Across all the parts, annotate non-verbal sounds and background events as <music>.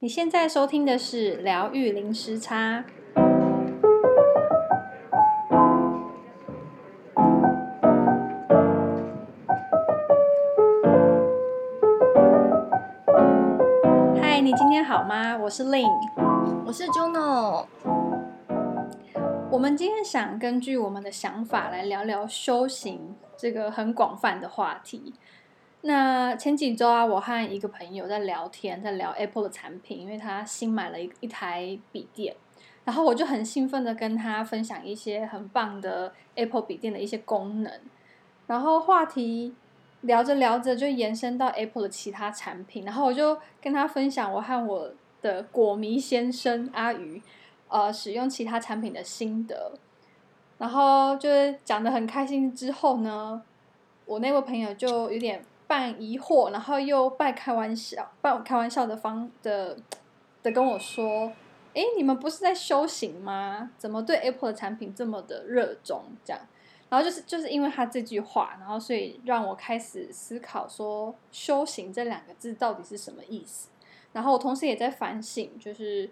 你现在收听的是疗愈零时差。嗨，你今天好吗？我是 Lin，我是 Juno。我们今天想根据我们的想法来聊聊修行这个很广泛的话题。那前几周啊，我和一个朋友在聊天，在聊 Apple 的产品，因为他新买了一一台笔电，然后我就很兴奋的跟他分享一些很棒的 Apple 笔电的一些功能，然后话题聊着聊着就延伸到 Apple 的其他产品，然后我就跟他分享我和我的果迷先生阿鱼，呃，使用其他产品的心得，然后就是讲得很开心之后呢，我那位朋友就有点。半疑惑，然后又半开玩笑，半开玩笑的方的的跟我说：“哎，你们不是在修行吗？怎么对 Apple 的产品这么的热衷？这样，然后就是就是因为他这句话，然后所以让我开始思考说，修行这两个字到底是什么意思？然后我同时也在反省，就是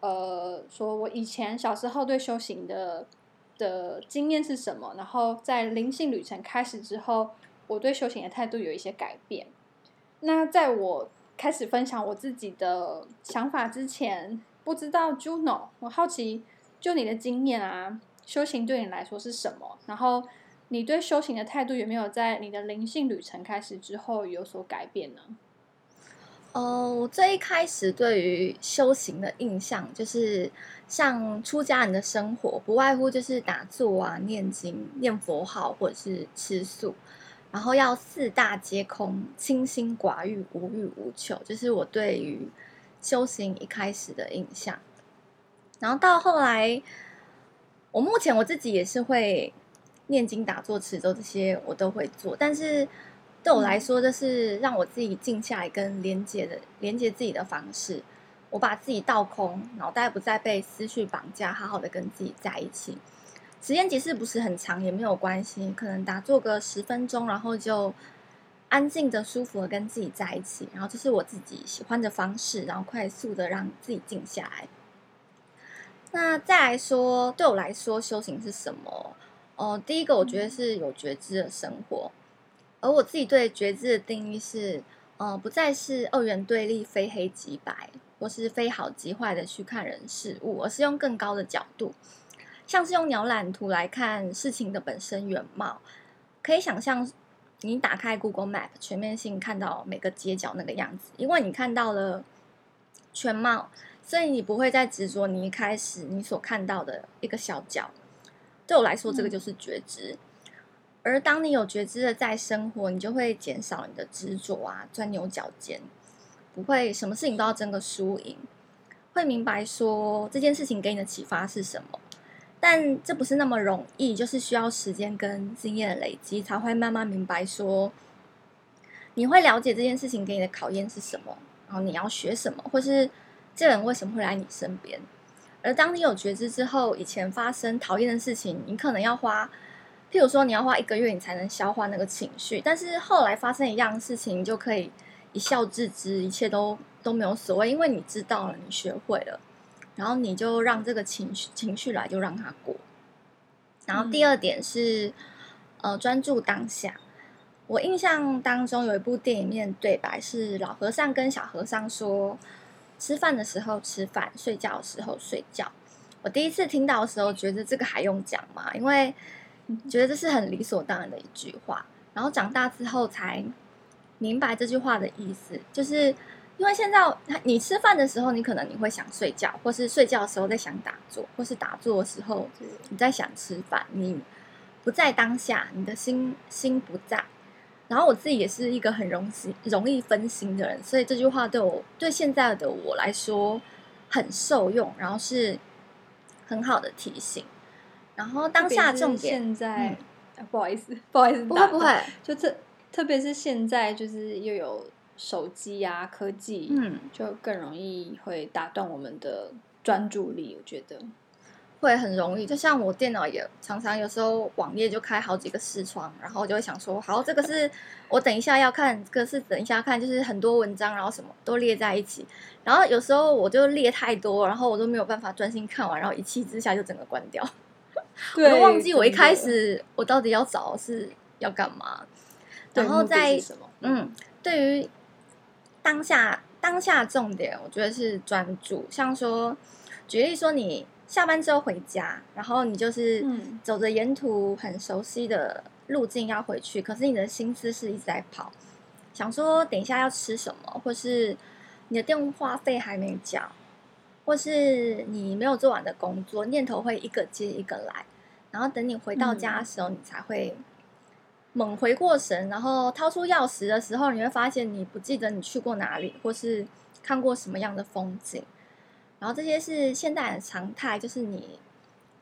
呃，说我以前小时候对修行的的经验是什么？然后在灵性旅程开始之后。”我对修行的态度有一些改变。那在我开始分享我自己的想法之前，不知道 Juno，我好奇，就你的经验啊，修行对你来说是什么？然后你对修行的态度有没有在你的灵性旅程开始之后有所改变呢？哦，我最一开始对于修行的印象，就是像出家人的生活，不外乎就是打坐啊、念经、念佛号，或者是吃素。然后要四大皆空，清心寡欲，无欲无求，就是我对于修行一开始的印象。然后到后来，我目前我自己也是会念经、打坐、持咒这些，我都会做。但是对我来说，这是让我自己静下来跟连接的连接自己的方式。我把自己倒空，脑袋不再被思绪绑架，好好的跟自己在一起。时间即使不是很长，也没有关系，可能打坐个十分钟，然后就安静的、舒服的跟自己在一起，然后这是我自己喜欢的方式，然后快速的让自己静下来。那再来说，对我来说，修行是什么？哦、呃，第一个我觉得是有觉知的生活，而我自己对觉知的定义是，呃，不再是二元对立、非黑即白，或是非好即坏的去看人事物，而是用更高的角度。像是用鸟览图来看事情的本身原貌，可以想象你打开 Google Map 全面性看到每个街角那个样子，因为你看到了全貌，所以你不会再执着你一开始你所看到的一个小角。对我来说，这个就是觉知。嗯。而当你有觉知的在生活，你就会减少你的执着啊，钻牛角尖，不会什么事情都要争个输赢，会明白说这件事情给你的启发是什么。但这不是那么容易，就是需要时间跟经验的累积，才会慢慢明白说，你会了解这件事情给你的考验是什么，然后你要学什么，或是这人为什么会来你身边。而当你有觉知之后，以前发生讨厌的事情，你可能要花，譬如说你要花一个月，你才能消化那个情绪，但是后来发生一样事情，你就可以一笑置之，一切都都没有所谓，因为你知道了，你学会了。然后你就让这个情绪情绪来，就让它过。然后第二点是，嗯、呃，专注当下。我印象当中有一部电影里面对白是老和尚跟小和尚说：“吃饭的时候吃饭，睡觉的时候睡觉。”我第一次听到的时候，觉得这个还用讲吗？因为觉得这是很理所当然的一句话。然后长大之后才明白这句话的意思，就是。因为现在你吃饭的时候，你可能你会想睡觉，或是睡觉的时候在想打坐，或是打坐的时候你在想吃饭，你不在当下，你的心心不在。然后我自己也是一个很容易容易分心的人，所以这句话对我对现在的我来说很受用，然后是很好的提醒。然后当下重点现在、嗯，不好意思，不好意思，不会不会，就特特别是现在就是又有。手机呀、啊，科技，嗯，就更容易会打断我们的专注力。我觉得，会很容易，就像我电脑也常常有时候网页就开好几个视窗，然后我就会想说，好，这个是我等一下要看，这个是等一下看，就是很多文章，然后什么都列在一起，然后有时候我就列太多，然后我都没有办法专心看完，然后一气之下就整个关掉，<laughs> 我都忘记我一开始我到底要找是要干嘛，然后在嗯，对于当下当下重点，我觉得是专注，像说举例说你。下班之后回家，然后你就是走着沿途很熟悉的路径要回去，可是你的心思是一直在跑，想说等一下要吃什么，或是你的电话费还没缴，或是你没有做完的工作，念头会一个接一个来，然后等你回到家的时候，你才会猛回过神，然后掏出钥匙的时候，你会发现你不记得你去过哪里，或是看过什么样的风景。然后这些是现代的常态，就是你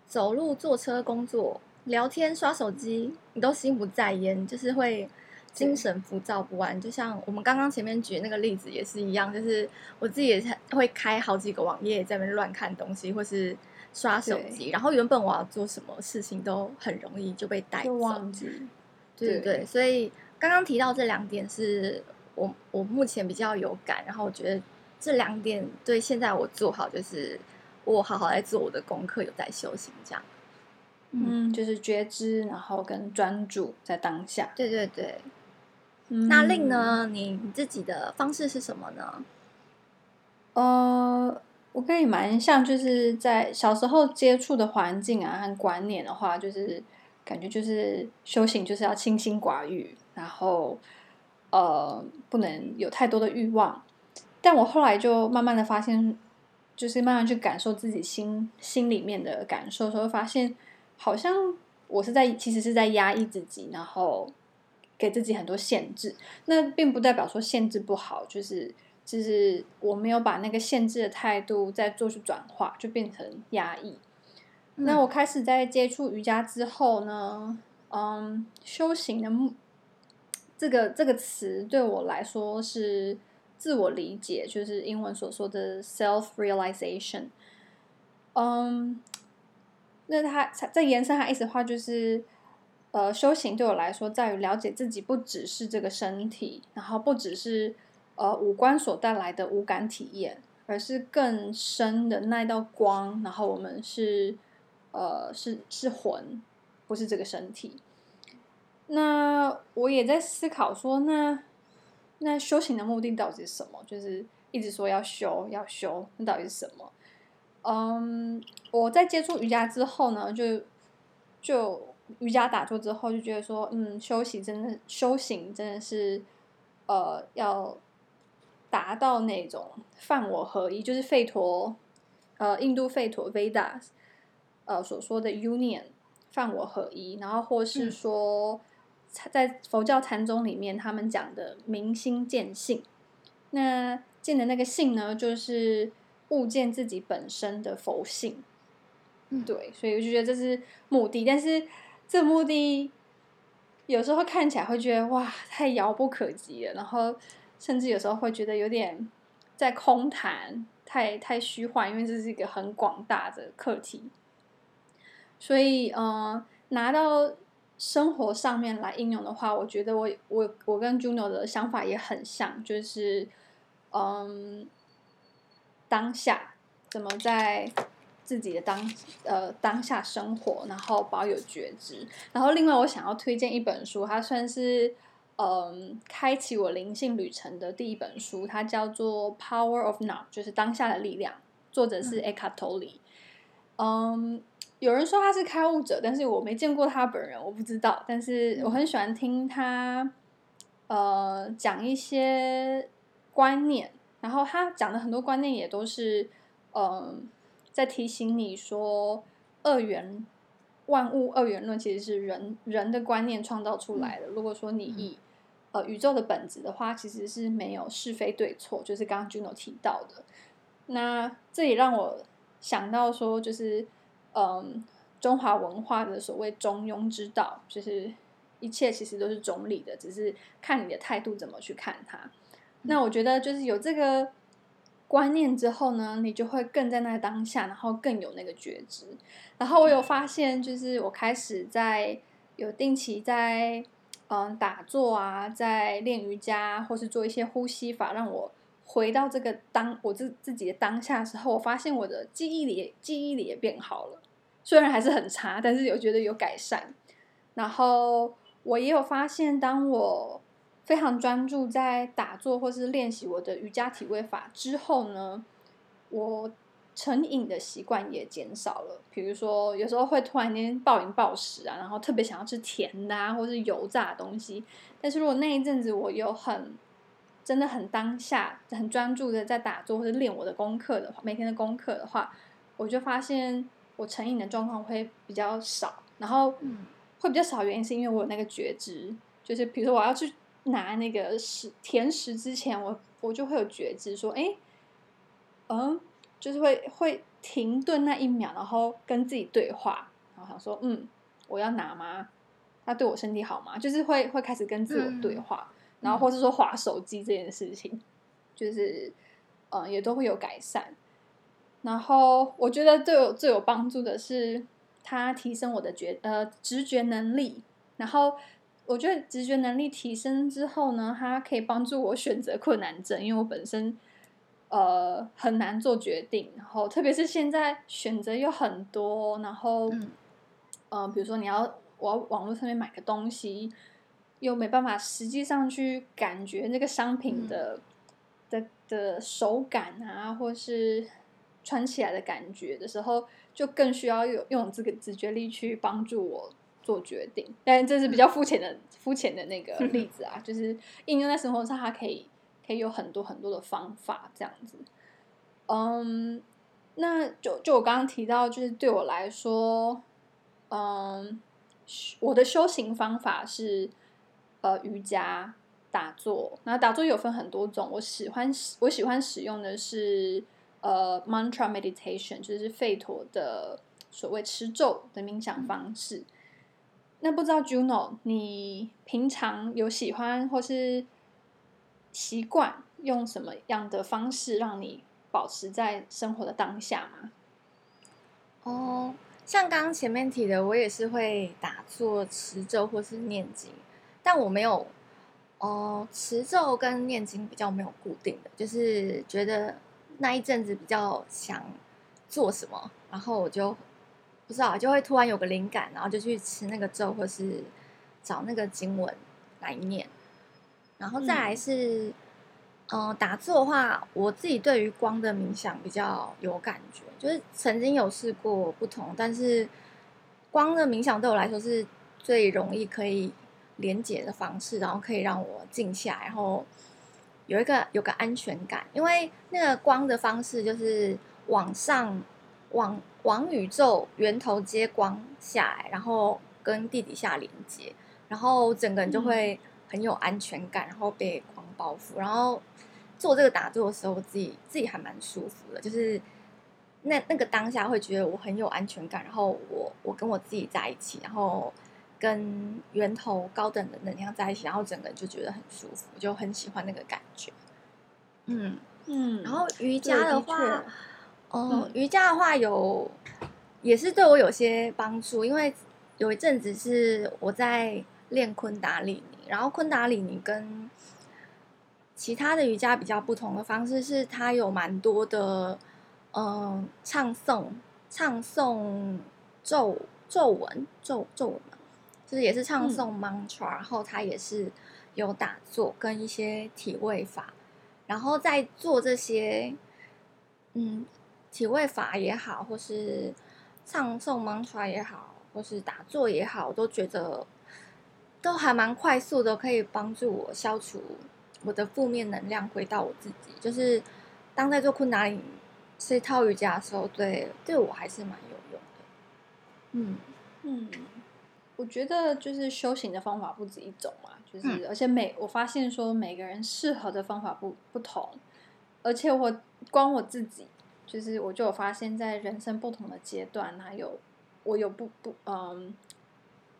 走路、坐车、工作、聊天、刷手机，你都心不在焉，就是会精神浮躁不安。就像我们刚刚前面举那个例子也是一样，就是我自己也会开好几个网页在那边乱看东西，或是刷手机。然后原本我要做什么事情都很容易就被带走，忘记。对对对，所以刚刚提到这两点是我我目前比较有感，然后我觉得。这两点对现在我做好，就是我好好在做我的功课，有在修行这样。嗯，就是觉知，然后跟专注在当下。对对对。嗯、那令呢？你你自己的方式是什么呢？呃，我跟你蛮像，就是在小时候接触的环境啊和观念的话，就是感觉就是修行就是要清心寡欲，然后呃不能有太多的欲望。但我后来就慢慢的发现，就是慢慢去感受自己心心里面的感受时候，发现好像我是在其实是在压抑自己，然后给自己很多限制。那并不代表说限制不好，就是就是我没有把那个限制的态度再做出转化，就变成压抑。嗯。那我开始在接触瑜伽之后呢，嗯，修行的目这个这个词对我来说是。自我理解就是英文所说的 self-realization。嗯，那他在延伸它意思的话，就是呃，修行对我来说，在于了解自己不只是这个身体，然后不只是呃五官所带来的五感体验，而是更深的那道光。然后我们是呃是是魂，不是这个身体。那我也在思考说，那。那修行的目的到底是什么？就是一直说要修要修，那到底是什么？嗯，我在接触瑜伽之后呢，就就瑜伽打坐之后，就觉得说，嗯，修行真的修行真的是，呃，要达到那种梵我合一，就是吠陀，呃，印度吠陀 Veda 呃所说的 Union 犯我合一，然后或是说。嗯在佛教禅宗里面，他们讲的明心见性，那见的那个性呢，就是悟见自己本身的佛性。嗯，对，所以我就觉得这是目的，但是这目的有时候看起来会觉得哇，太遥不可及了，然后甚至有时候会觉得有点在空谈，太太虚幻，因为这是一个很广大的课题。所以，嗯、呃，拿到。生活上面来应用的话，我觉得我我我跟 Juno 的想法也很像，就是嗯，当下怎么在自己的当呃当下生活，然后保有觉知。然后另外我想要推荐一本书，它算是嗯开启我灵性旅程的第一本书，它叫做《Power of Now》，就是当下的力量，作者是 Eckhart Tolle。嗯。有人说他是开悟者，但是我没见过他本人，我不知道。但是我很喜欢听他，呃，讲一些观念，然后他讲的很多观念也都是，嗯、呃，在提醒你说，二元万物二元论其实是人人的观念创造出来的。如果说你以呃宇宙的本质的话，其实是没有是非对错，就是刚刚 Juno 提到的。那这也让我想到说，就是。嗯，中华文化的所谓中庸之道，就是一切其实都是中立的，只是看你的态度怎么去看它。那我觉得就是有这个观念之后呢，你就会更在那个当下，然后更有那个觉知。然后我有发现，就是我开始在有定期在嗯打坐啊，在练瑜伽，或是做一些呼吸法，让我回到这个当我自自己的当下的时候，我发现我的记忆力记忆力也变好了，虽然还是很差，但是有觉得有改善。然后我也有发现，当我非常专注在打坐或是练习我的瑜伽体位法之后呢，我成瘾的习惯也减少了。比如说，有时候会突然间暴饮暴食啊，然后特别想要吃甜的啊，或是油炸的东西。但是如果那一阵子我有很真的很当下、很专注的在打坐或者练我的功课的话，每天的功课的话，我就发现我成瘾的状况会比较少。然后会比较少，原因是因为我有那个觉知，就是比如说我要去。拿那个食甜食之前，我我就会有觉知，说，哎，嗯，就是会会停顿那一秒，然后跟自己对话，然后想说，嗯，我要拿吗？它对我身体好吗？就是会会开始跟自我对话，嗯、然后或是说划手机这件事情，就是嗯，也都会有改善。然后我觉得对我最有帮助的是，它提升我的觉呃直觉能力，然后。我觉得直觉能力提升之后呢，它可以帮助我选择困难症，因为我本身呃很难做决定，然后特别是现在选择又很多，然后嗯、呃，比如说你要我要网络上面买个东西，又没办法实际上去感觉那个商品的、嗯、的的手感啊，或是穿起来的感觉的时候，就更需要有用这个直觉力去帮助我。做决定，但这是比较肤浅的、肤浅的那个 <laughs> 例子啊，就是应用在生活上，它可以可以有很多很多的方法这样子。嗯，那就就我刚刚提到，就是对我来说，嗯，我的修行方法是呃瑜伽打坐。那打坐有分很多种，我喜欢我喜欢使用的是呃 mantra meditation，就是吠陀的所谓持咒的冥想方式。那不知道 Juno，你平常有喜欢或是习惯用什么样的方式让你保持在生活的当下吗？哦，像刚刚前面提的，我也是会打坐、持咒或是念经，但我没有哦，持咒跟念经比较没有固定的，就是觉得那一阵子比较想做什么，然后我就。不知道，就会突然有个灵感，然后就去吃那个咒，或是找那个经文来念。然后再来是，嗯、呃，打坐的话，我自己对于光的冥想比较有感觉，就是曾经有试过不同，但是光的冥想对我来说是最容易可以连接的方式，然后可以让我静下来，然后有一个有个安全感，因为那个光的方式就是往上往。往宇宙源头接光下来，然后跟地底下连接，然后整个人就会很有安全感，然后被光包覆。然后做这个打坐的时候，我自己自己还蛮舒服的，就是那那个当下会觉得我很有安全感，然后我我跟我自己在一起，然后跟源头高等的能量在一起，然后整个人就觉得很舒服，就很喜欢那个感觉。嗯嗯，然后瑜伽的话。哦，瑜伽的话有，也是对我有些帮助，因为有一阵子是我在练昆达里尼，然后昆达里尼跟其他的瑜伽比较不同的方式是，它有蛮多的，嗯、呃，唱诵、唱诵咒咒文、咒咒文嘛，就是也是唱诵 mantra，、嗯、然后他也是有打坐跟一些体位法，然后在做这些，嗯。体位法也好，或是唱诵 mantra 也好，或是打坐也好，我都觉得都还蛮快速的，可以帮助我消除我的负面能量，回到我自己。就是当在做昆达里这套瑜伽的时候，对对我还是蛮有用的。嗯嗯，我觉得就是修行的方法不止一种嘛，就是、嗯、而且每我发现说每个人适合的方法不不同，而且我光我自己。就是我就有发现，在人生不同的阶段，还有我有不不嗯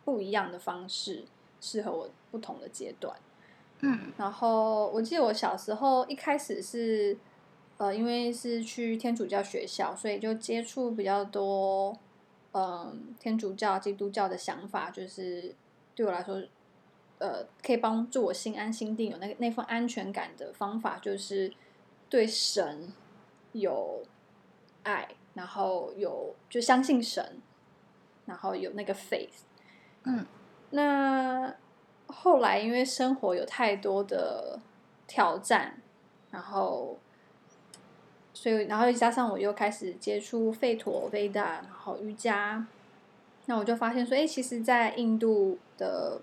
不一样的方式适合我不同的阶段。嗯，然后我记得我小时候一开始是呃，因为是去天主教学校，所以就接触比较多，嗯、呃，天主教、基督教的想法，就是对我来说，呃，可以帮助我心安心定，有那个那份安全感的方法，就是对神有爱，然后有就相信神，然后有那个 faith。嗯，那后来因为生活有太多的挑战，然后，所以然后又加上我又开始接触吠陀、维达然后瑜伽，那我就发现说，哎，其实，在印度的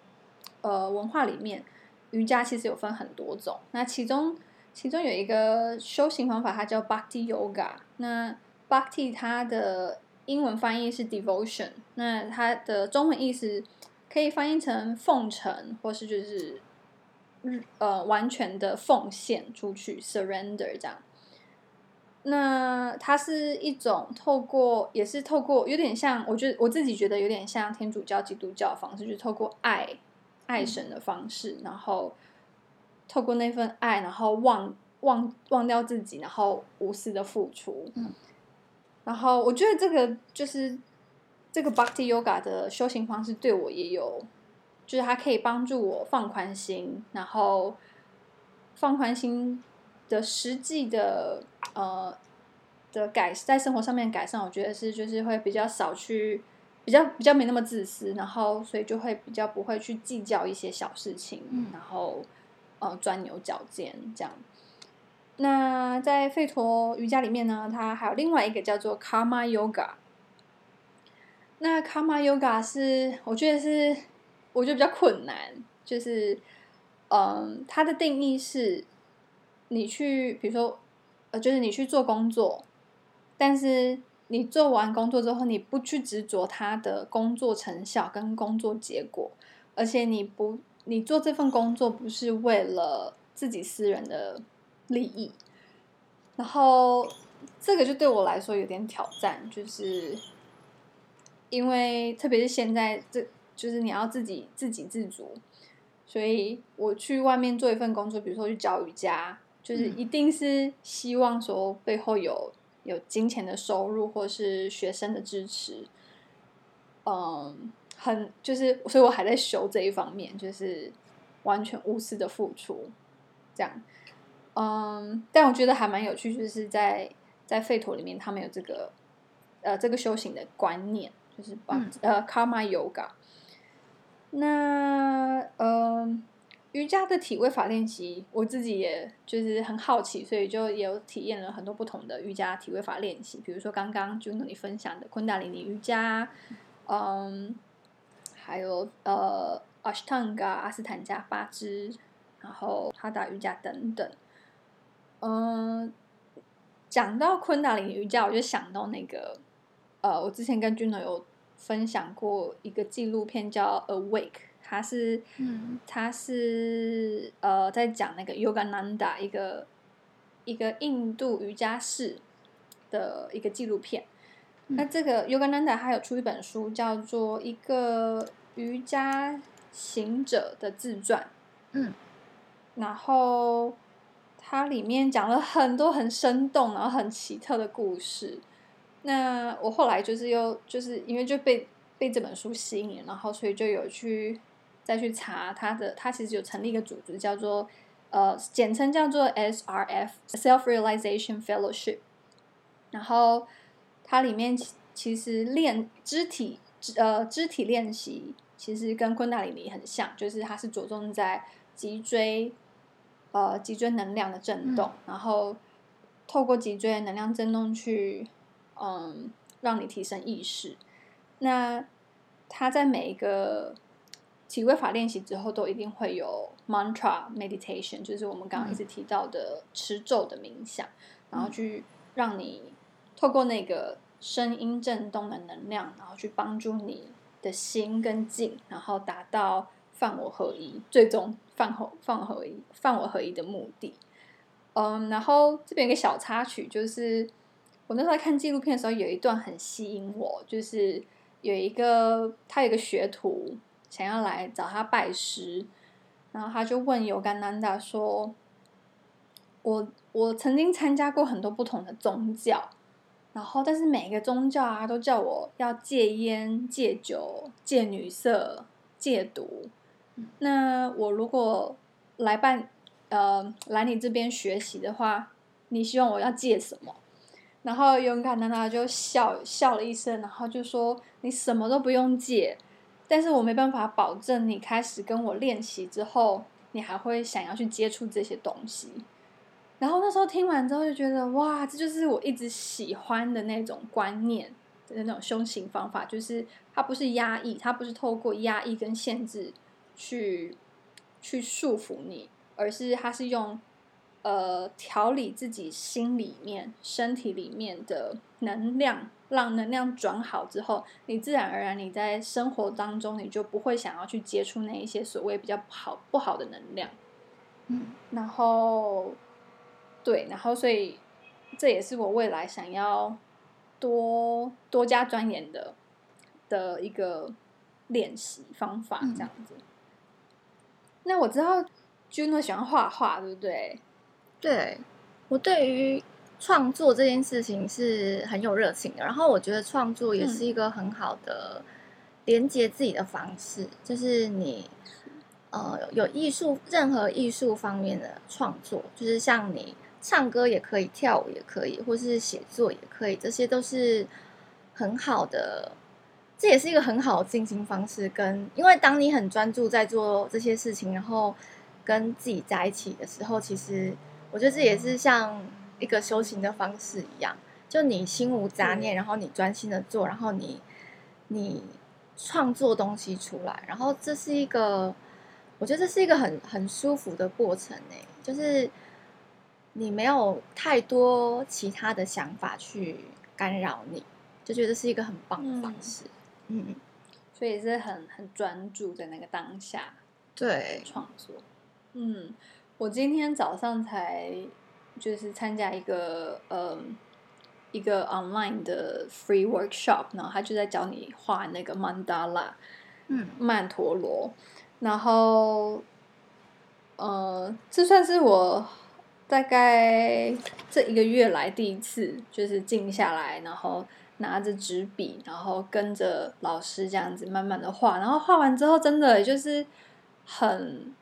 呃文化里面，瑜伽其实有分很多种。那其中其中有一个修行方法，它叫 Bhakti Yoga。那 Bhakti 它的英文翻译是 devotion，那它的中文意思可以翻译成奉承，或是就是呃完全的奉献出去，surrender 这样。那它是一种透过，也是透过有点像，我觉得我自己觉得有点像天主教、基督教的方式，就是透过爱爱神的方式，然后透过那份爱，然后忘忘忘掉自己，然后无私的付出。嗯然后我觉得这个就是这个 Bhakti Yoga 的修行方式对我也有，就是它可以帮助我放宽心，然后放宽心的实际的呃的改在生活上面改善，我觉得是就是会比较少去比较比较没那么自私，然后所以就会比较不会去计较一些小事情，嗯、然后呃钻牛角尖这样。那在费陀瑜伽里面呢，它还有另外一个叫做 Karma Yoga。那 Karma Yoga 是我觉得是我觉得比较困难，就是嗯，它的定义是，你去比如说呃，就是你去做工作，但是你做完工作之后，你不去执着它的工作成效跟工作结果，而且你不你做这份工作不是为了自己私人的。利益，然后这个就对我来说有点挑战，就是因为特别是现在，这就是你要自己自给自足，所以我去外面做一份工作，比如说去教瑜伽，就是一定是希望说背后有有金钱的收入，或是学生的支持，嗯，很就是，所以我还在修这一方面，就是完全无私的付出，这样。嗯，但我觉得还蛮有趣，就是在在吠陀里面，他们有这个呃这个修行的观念，就是把、嗯、呃 Karma Yoga。那呃瑜伽的体位法练习，我自己也就是很好奇，所以就有体验了很多不同的瑜伽体位法练习，比如说刚刚 Juno 你分享的昆达里尼瑜伽，嗯，还有呃 Ashtanga 阿斯坦加八支，然后哈达瑜伽等等。嗯，讲到昆达里尼瑜伽，我就想到那个，呃，我之前跟 Juno 有分享过一个纪录片叫《Awake》，它是，嗯，他是呃在讲那个 Yogananda 一个一个印度瑜伽士的一个纪录片。嗯、那这个 Yogananda 他有出一本书，叫做《一个瑜伽行者的自传》，嗯，然后。它里面讲了很多很生动，然后很奇特的故事。那我后来就是又就是因为就被被这本书吸引，然后所以就有去再去查他的。他其实有成立一个组织，叫做呃，简称叫做 SRF Self Realization Fellowship。然后它里面其实练肢体呃肢体练习，其实跟昆达里尼很像，就是它是着重在脊椎。呃，脊椎能量的震动，嗯、然后透过脊椎的能量震动去，嗯，让你提升意识。那他在每一个体位法练习之后，都一定会有 mantra meditation，就是我们刚刚一直提到的持咒的冥想，嗯、然后去让你透过那个声音震动的能量，然后去帮助你的心跟静，然后达到犯我合一，最终。放合放合一，放我合一的目的，嗯，然后这边有个小插曲，就是我那时候在看纪录片的时候，有一段很吸引我，就是有一个他有一个学徒想要来找他拜师，然后他就问尤甘南达说：“我我曾经参加过很多不同的宗教，然后但是每个宗教啊都叫我要戒烟、戒酒、戒女色、戒毒。那我如果来办呃来你这边学习的话，你希望我要戒什么？然后勇敢的他就笑笑了一声，然后就说：“你什么都不用戒，但是我没办法保证你开始跟我练习之后，你还会想要去接触这些东西。”然后那时候听完之后就觉得，哇，这就是我一直喜欢的那种观念的那种修行方法，就是它不是压抑，它不是透过压抑跟限制去去束缚你，而是它是用。呃，调理自己心里面、身体里面的能量，让能量转好之后，你自然而然你在生活当中，你就不会想要去接触那一些所谓比较不好、不好的能量。嗯，然后，对，然后所以这也是我未来想要多多加钻研的的一个练习方法，这样子。嗯。那我知道 Juno 喜欢画画，对不对？对，我对于创作这件事情是很有热情的，然后我觉得创作也是一个很好的连接自己的方式，嗯、就是你呃有艺术，任何艺术方面的创作，就是像你唱歌也可以，跳舞也可以，或是写作也可以，这些都是很好的，这也是一个很好的进行方式跟。跟因为当你很专注在做这些事情，然后跟自己在一起的时候，其实。我觉得这也是像一个修行的方式一样，就你心无杂念，然后你专心的做，然后你你创作东西出来，然后这是一个，我觉得这是一个很很舒服的过程呢，就是你没有太多其他的想法去干扰你，就觉得是一个很棒的方式，嗯，嗯，所以是很很专注在那个当下，对，创作，嗯。我今天早上才就是参加一个呃一个 online 的 free workshop，然后他就在教你画那个曼达拉，嗯，曼陀罗，然后呃，这算是我大概这一个月来第一次，就是静下来，然后拿着纸笔，然后跟着老师这样子慢慢的画，然后画完之后，真的就是很。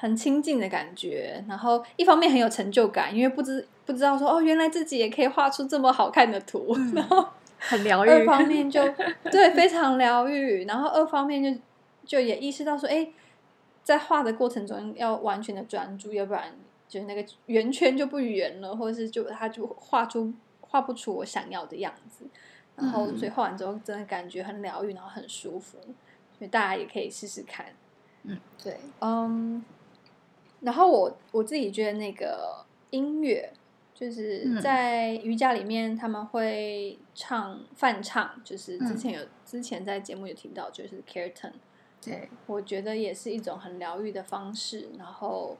很亲近的感觉，然后一方面很有成就感，因为不知不知道说哦，原来自己也可以画出这么好看的图，嗯、<laughs> 然后很疗愈。二方面就 <laughs> 对，非常疗愈，然后二方面就就也意识到说，哎，在画的过程中要完全的专注，要不然就是那个圆圈就不圆了，或者是就它就画出画不出我想要的样子。然后所以画完之后，真的感觉很疗愈，然后很舒服，所以大家也可以试试看。嗯，对，嗯。然后我我自己觉得那个音乐，就是在瑜伽里面他们会唱泛唱，就是之前有、嗯、之前在节目有听到，就是 Kirtan。对，我觉得也是一种很疗愈的方式。然后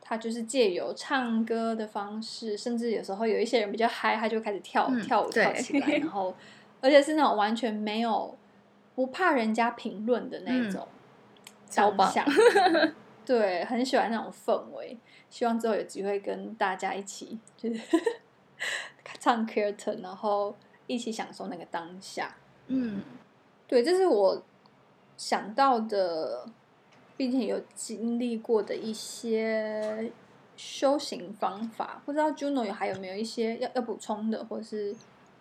他就是借由唱歌的方式，甚至有时候有一些人比较嗨，他就开始跳、嗯、跳舞跳起来，然 <laughs> 后而且是那种完全没有不怕人家评论的那种，超棒。对，很喜欢那种氛围。希望之后有机会跟大家一起，就是 <laughs> 唱 Kirtan，然后一起享受那个当下。嗯，对，这是我想到的，并且有经历过的一些修行方法。不知道 Juno 有还有没有一些要要补充的，或是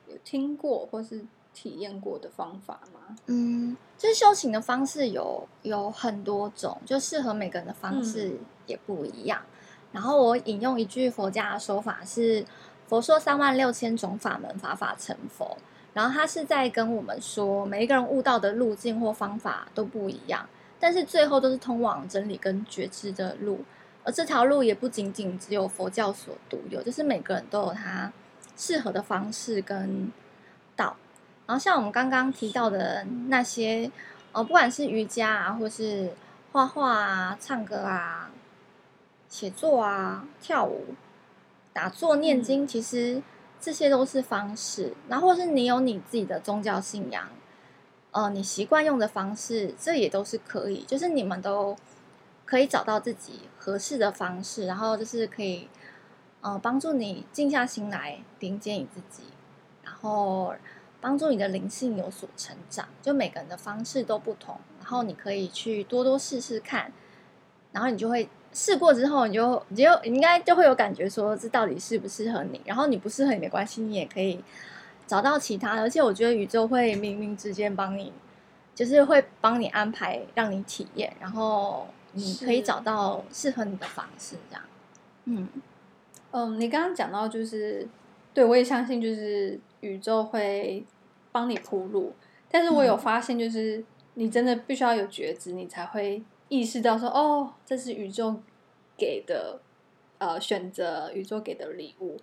有听过，或是。体验过的方法吗？嗯，就是修行的方式有有很多种，就适合每个人的方式也不一样。嗯、然后我引用一句佛家的说法是：“佛说三万六千种法门，法法成佛。”然后他是在跟我们说，每一个人悟道的路径或方法都不一样，但是最后都是通往真理跟觉知的路。而这条路也不仅仅只有佛教所独有，就是每个人都有他适合的方式跟道。然后像我们刚刚提到的那些，呃，不管是瑜伽啊，或是画画啊、唱歌啊、写作啊、跳舞、打坐、念经，其实这些都是方式。然后或是你有你自己的宗教信仰，呃，你习惯用的方式，这也都是可以。就是你们都可以找到自己合适的方式，然后就是可以呃，帮助你静下心来，连接你自己，然后帮助你的灵性有所成长。就每个人的方式都不同，然后你可以去多多试试看，然后你就会试过之后，你就你就应该就会有感觉，说这到底适不适合你。然后你不适合也没关系，你也可以找到其他的。而且我觉得宇宙会冥冥之间帮你。就是会帮你安排，让你体验，然后你可以找到适合你的方式，这样。嗯嗯，你刚刚讲到就是，对我也相信，就是宇宙会帮你铺路。但是我有发现，就是你真的必须要有觉知，你才会意识到说，哦，这是宇宙给的，呃，选择，宇宙给的礼物。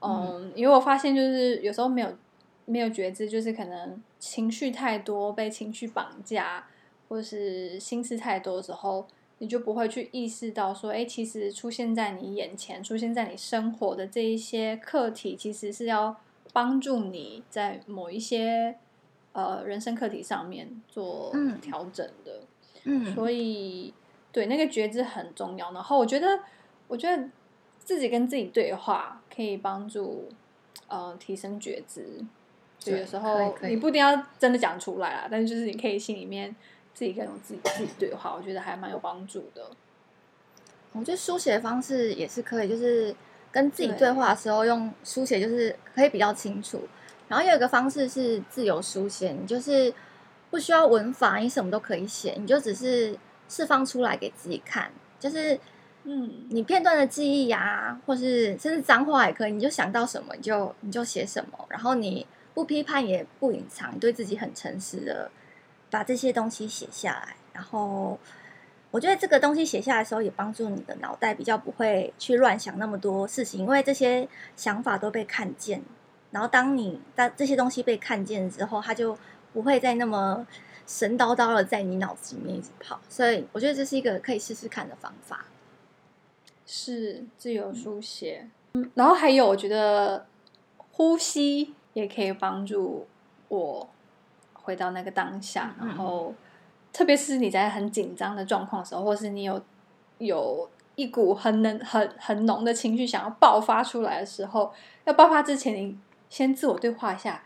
嗯，嗯，因为我发现，就是有时候没有。没有觉知，就是可能情绪太多，被情绪绑架，或是心思太多的时候，你就不会去意识到说，哎，其实出现在你眼前、出现在你生活的这一些课题，其实是要帮助你在某一些呃人生课题上面做调整的。嗯，所以对那个觉知很重要。然后我觉得，我觉得自己跟自己对话可以帮助呃提升觉知。有时候你不一定要真的讲出来啦，但是就是你可以心里面自己跟自己自己对话，我觉得还蛮有帮助的。我觉得书写方式也是可以，就是跟自己对话的时候用书写，就是可以比较清楚。然后有一个方式是自由书写，你就是不需要文法，你什么都可以写，你就只是释放出来给自己看，就是嗯，你片段的记忆呀、啊，或是甚至脏话也可以，你就想到什么你就你就写什么，然后你。不批判也不隐藏，对自己很诚实的把这些东西写下来。然后，我觉得这个东西写下来的时候，也帮助你的脑袋比较不会去乱想那么多事情，因为这些想法都被看见。然后，当你当这些东西被看见之后，它就不会再那么神叨叨的在你脑子里面一直跑。所以，我觉得这是一个可以试试看的方法。是自由书写，嗯，然后还有，我觉得呼吸。也可以帮助我回到那个当下，嗯、然后特别是你在很紧张的状况的时候，或是你有有一股很能很很浓的情绪想要爆发出来的时候，要爆发之前，你先自我对话一下，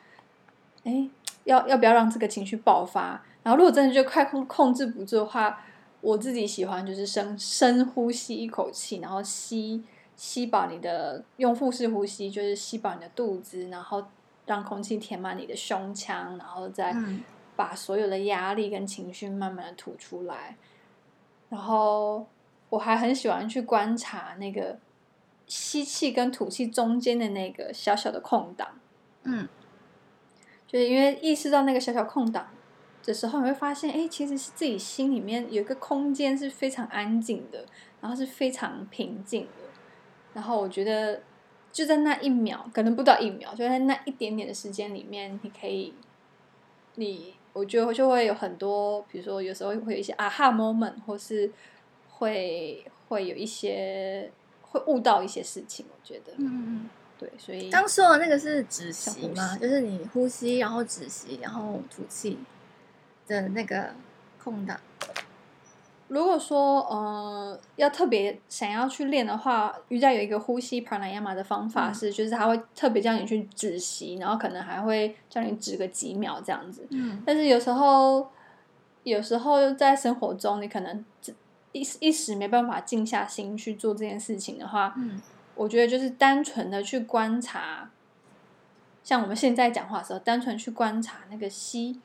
哎，要要不要让这个情绪爆发？然后如果真的就快控控制不住的话，我自己喜欢就是深深呼吸一口气，然后吸吸饱你的用腹式呼吸，就是吸饱你的肚子，然后。让空气填满你的胸腔，然后再把所有的压力跟情绪慢慢的吐出来。然后我还很喜欢去观察那个吸气跟吐气中间的那个小小的空档。嗯，就是因为意识到那个小小空档的时候，你会发现，哎，其实是自己心里面有一个空间是非常安静的，然后是非常平静的。然后我觉得。就在那一秒，可能不到一秒，就在那一点点的时间里面，你可以，你我觉得就会有很多，比如说有时候会有一些 aha moment，或是会会有一些会悟到一些事情。我觉得，嗯嗯，对，所以刚说的那个是止息吗？就是你呼吸，然后止息，然后吐气的那个空档。如果说呃要特别想要去练的话，瑜伽有一个呼吸 pranayama 的方法是，嗯、就是他会特别叫你去止息，然后可能还会叫你止个几秒这样子。嗯，但是有时候有时候在生活中，你可能一一时没办法静下心去做这件事情的话，嗯，我觉得就是单纯的去观察，像我们现在讲话的时候，单纯去观察那个吸。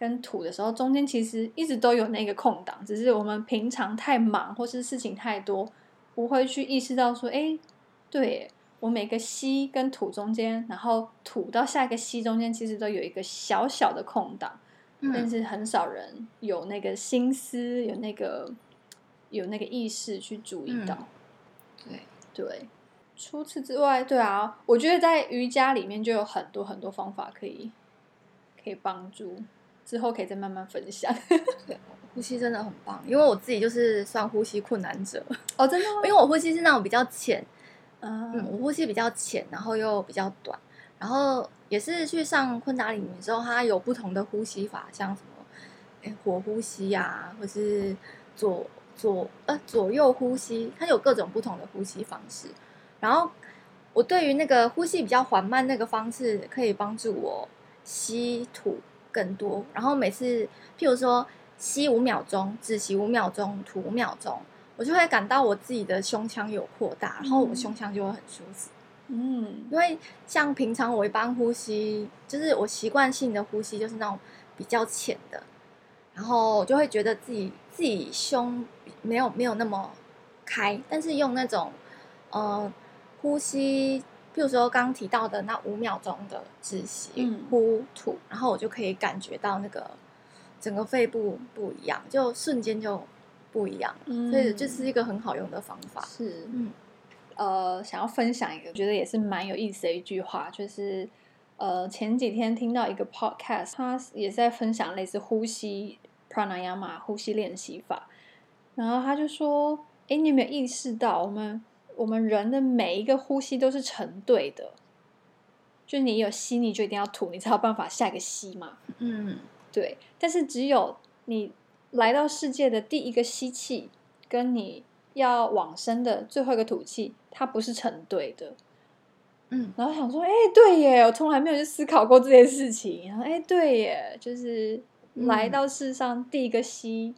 跟土的时候，中间其实一直都有那个空档，只是我们平常太忙或是事情太多，不会去意识到说，哎，对，我每个吸跟吐中间，然后吐到下一个吸中间，其实都有一个小小的空档，嗯、但是很少人有那个心思，有那个有那个意识去注意到。嗯、对对，除此之外，对啊，我觉得在瑜伽里面就有很多很多方法可以可以帮助。之后可以再慢慢分享。<laughs> 呼吸真的很棒，因为我自己就是算呼吸困难者哦，真的吗？因为我呼吸是那种比较浅，嗯，嗯，我呼吸比较浅，然后又比较短，然后也是去上昆达里尼之后，它有不同的呼吸法，像什么诶火呼吸啊，或是左左呃左右呼吸，它有各种不同的呼吸方式。然后我对于那个呼吸比较缓慢那个方式，可以帮助我吸吐更多。然后每次，譬如说吸五秒钟，只吸五秒钟，吐五秒钟，我就会感到我自己的胸腔有扩大，然后我胸腔就会很舒服。嗯，因为像平常我一般呼吸，就是我习惯性的呼吸就是那种比较浅的，然后我就会觉得自己自己胸没有没有那么开，但是用那种呃呼吸，譬如说刚刚提到的那五秒钟的窒息、嗯、呼吐，然后我就可以感觉到那个整个肺部不一样，就瞬间就不一样，嗯、所以这是一个很好用的方法。是，嗯。呃，想要分享一个，觉得也是蛮有意思的一句话，就是呃，前几天听到一个 podcast，他也是在分享类似呼吸 pranayama 呼吸练习法，然后他就说，哎，你有没有意识到，我们我们人的每一个呼吸都是成对的，就是你有吸，你就一定要吐，你才有办法下一个吸嘛。嗯，对。但是只有你来到世界的第一个吸气，跟你要往生的最后一个吐气，它不是成对的，嗯，然后想说，哎，对耶，我从来没有去思考过这件事情。然后，哎，对耶，就是来到世上第一个吸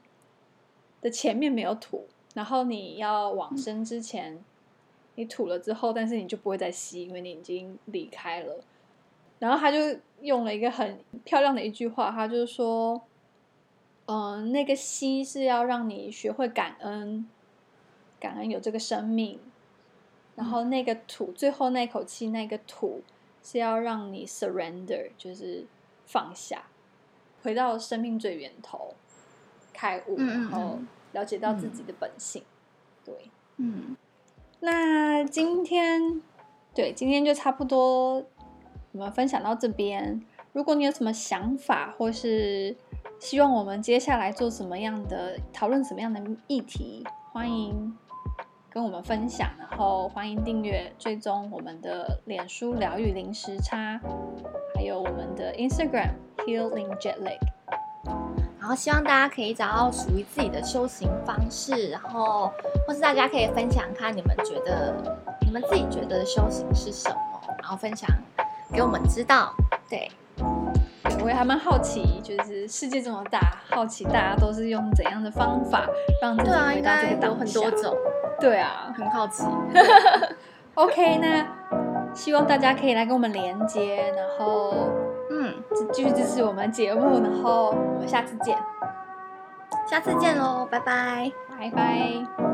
的前面没有吐，然后你要往生之前，你吐了之后，但是你就不会再吸，因为你已经离开了。然后他就用了一个很漂亮的一句话，他就是说，嗯，那个吸是要让你学会感恩。感恩有这个生命，然后那个吐，最后那口气，那个吐是要让你 surrender，就是放下，回到生命最源头，开悟，然后了解到自己的本性。对，嗯，那今天，对，今天就差不多，我们分享到这边。如果你有什么想法，或是希望我们接下来做什么样的讨论，什么样的议题，欢迎。跟我们分享，然后欢迎订阅、追踪我们的脸书疗愈零时差，还有我们的 Instagram Healing Jetlag。后希望大家可以找到属于自己的修行方式，然后或是大家可以分享看你们觉得你们自己觉得的修行是什么，然后分享给我们知道。对，我也还蛮好奇，就是世界这么大，好奇大家都是用怎样的方法让自己回到这个当下。对啊，应该有很多种。对啊，很好奇。<laughs> <laughs> OK，那希望大家可以来跟我们连接，然后嗯，继续支持我们节目，然后我们下次见，下次见喽，拜拜，拜拜。